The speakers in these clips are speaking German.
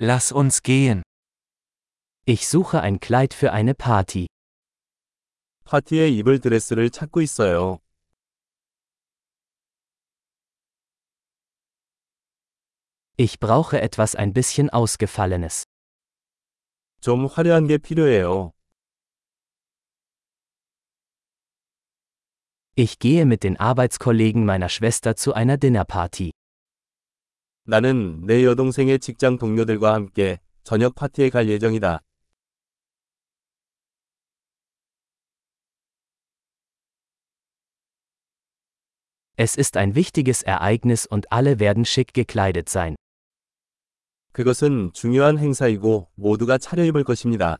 Lass uns gehen. Ich suche ein Kleid für eine Party. 파티에 입을 드레스를 찾고 있어요. Ich brauche etwas ein bisschen Ausgefallenes. 좀 화려한 게 필요해요. Ich gehe mit den Arbeitskollegen meiner Schwester zu einer Dinnerparty. 나는 내 여동생의 직장 동료들과 함께 저녁 파티에 갈 예정이다. Es ist ein wichtiges Ereignis und alle werden schick gekleidet sein. 그것은 중요한 행사이고 모두가 차려입을 것입니다.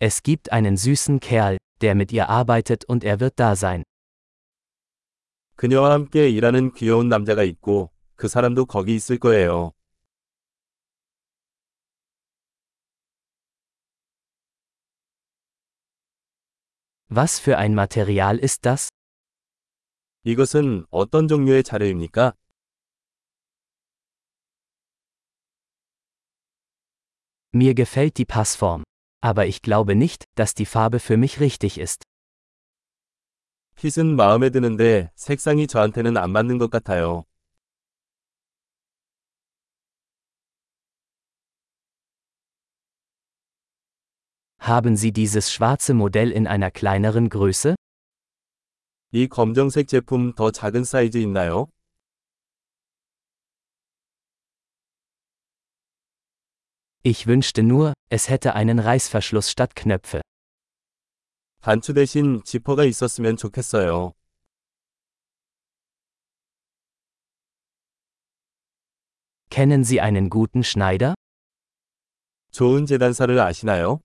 Es gibt einen süßen Kerl, der mit ihr arbeitet und er wird da sein. 그녀와 함께 일하는 귀여운 남자가 있고 그 사람도 거기 있을 거예요. Was für ein Material ist das? 이것은 어떤 종류의 자료입니까? Mir gefällt die Passform. Aber ich glaube nicht, dass die Farbe für mich richtig ist. 핏은 마음에 드는데 색상이 저한테는 안 맞는 것 같아요. Haben Sie dieses schwarze Modell in einer kleineren Größe? 이 검정색 제품 더 작은 사이즈 있나요? Ich wünschte nur, es hätte einen Reißverschluss statt Knöpfe. 단추 대신 지퍼가 있었으면 좋겠어요. Kennen Sie einen guten Schneider? 좋은 재단사를 아시나요?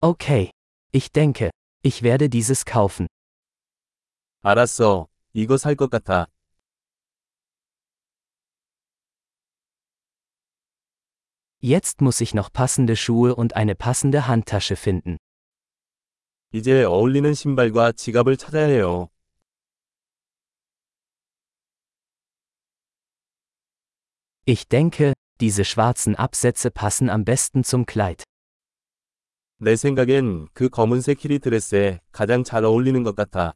Okay. Ich denke, ich werde dieses kaufen. 알았어. 이거 살 것 같아. Jetzt muss ich noch passende Schuhe und eine passende Handtasche finden. 이제 어울리는 신발과 지갑을 찾아야 해요. Ich denke, diese schwarzen Absätze passen am besten zum Kleid. 내 생각엔 그 검은색 히리 드레스에 가장 잘 어울리는 것 같아.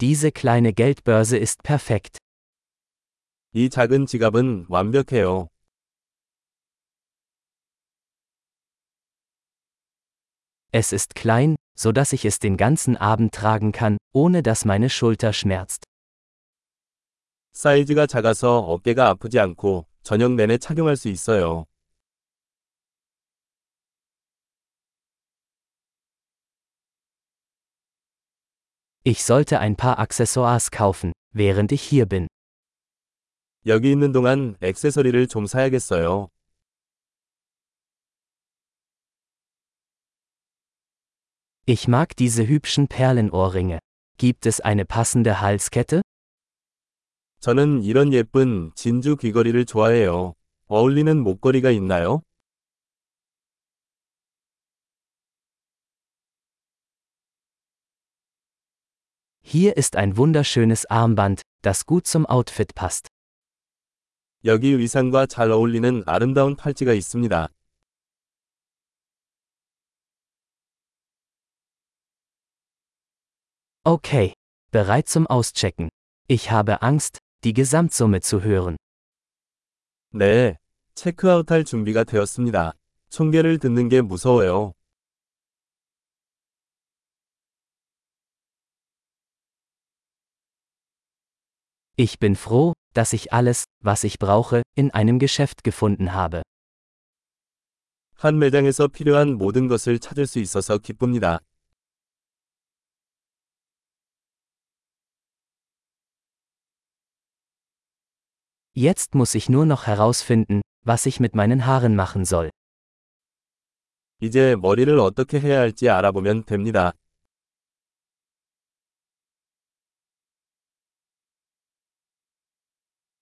Diese kleine Geldbörse ist perfekt. 이 작은 지갑은 완벽해요. Es ist klein, so dass ich es den ganzen Abend tragen kann, ohne dass meine Schulter schmerzt. 사이즈가 작아서 어깨가 아프지 않고 저녁 내내 착용할 수 있어요. Ich sollte ein paar Accessoires kaufen, während ich hier bin. 여기 있는 동안 액세서리를 좀 사야겠어요. Ich mag diese hübschen Perlenohrringe. Gibt es eine passende Halskette? 저는 이런 예쁜 진주 귀걸이를 좋아해요. 어울리는 목걸이가 있나요? Hier ist ein wunderschönes Armband, das gut zum Outfit passt. 여기 의상과 잘 어울리는 아름다운 팔찌가 있습니다. Okay. Bereit zum Auschecken. Ich habe Angst, die Gesamtsumme zu hören. 네, 체크아웃할 준비가 되었습니다. 총계를 듣는 게 무서워요. Ich bin froh, dass ich alles, was ich brauche, in einem Geschäft gefunden habe. 한 매장에서 필요한 모든 것을 찾을 수 있어서 기쁩니다. Jetzt muss ich nur noch herausfinden, was ich mit meinen Haaren machen soll. 이제 머리를 어떻게 해야 할지 알아보면 됩니다.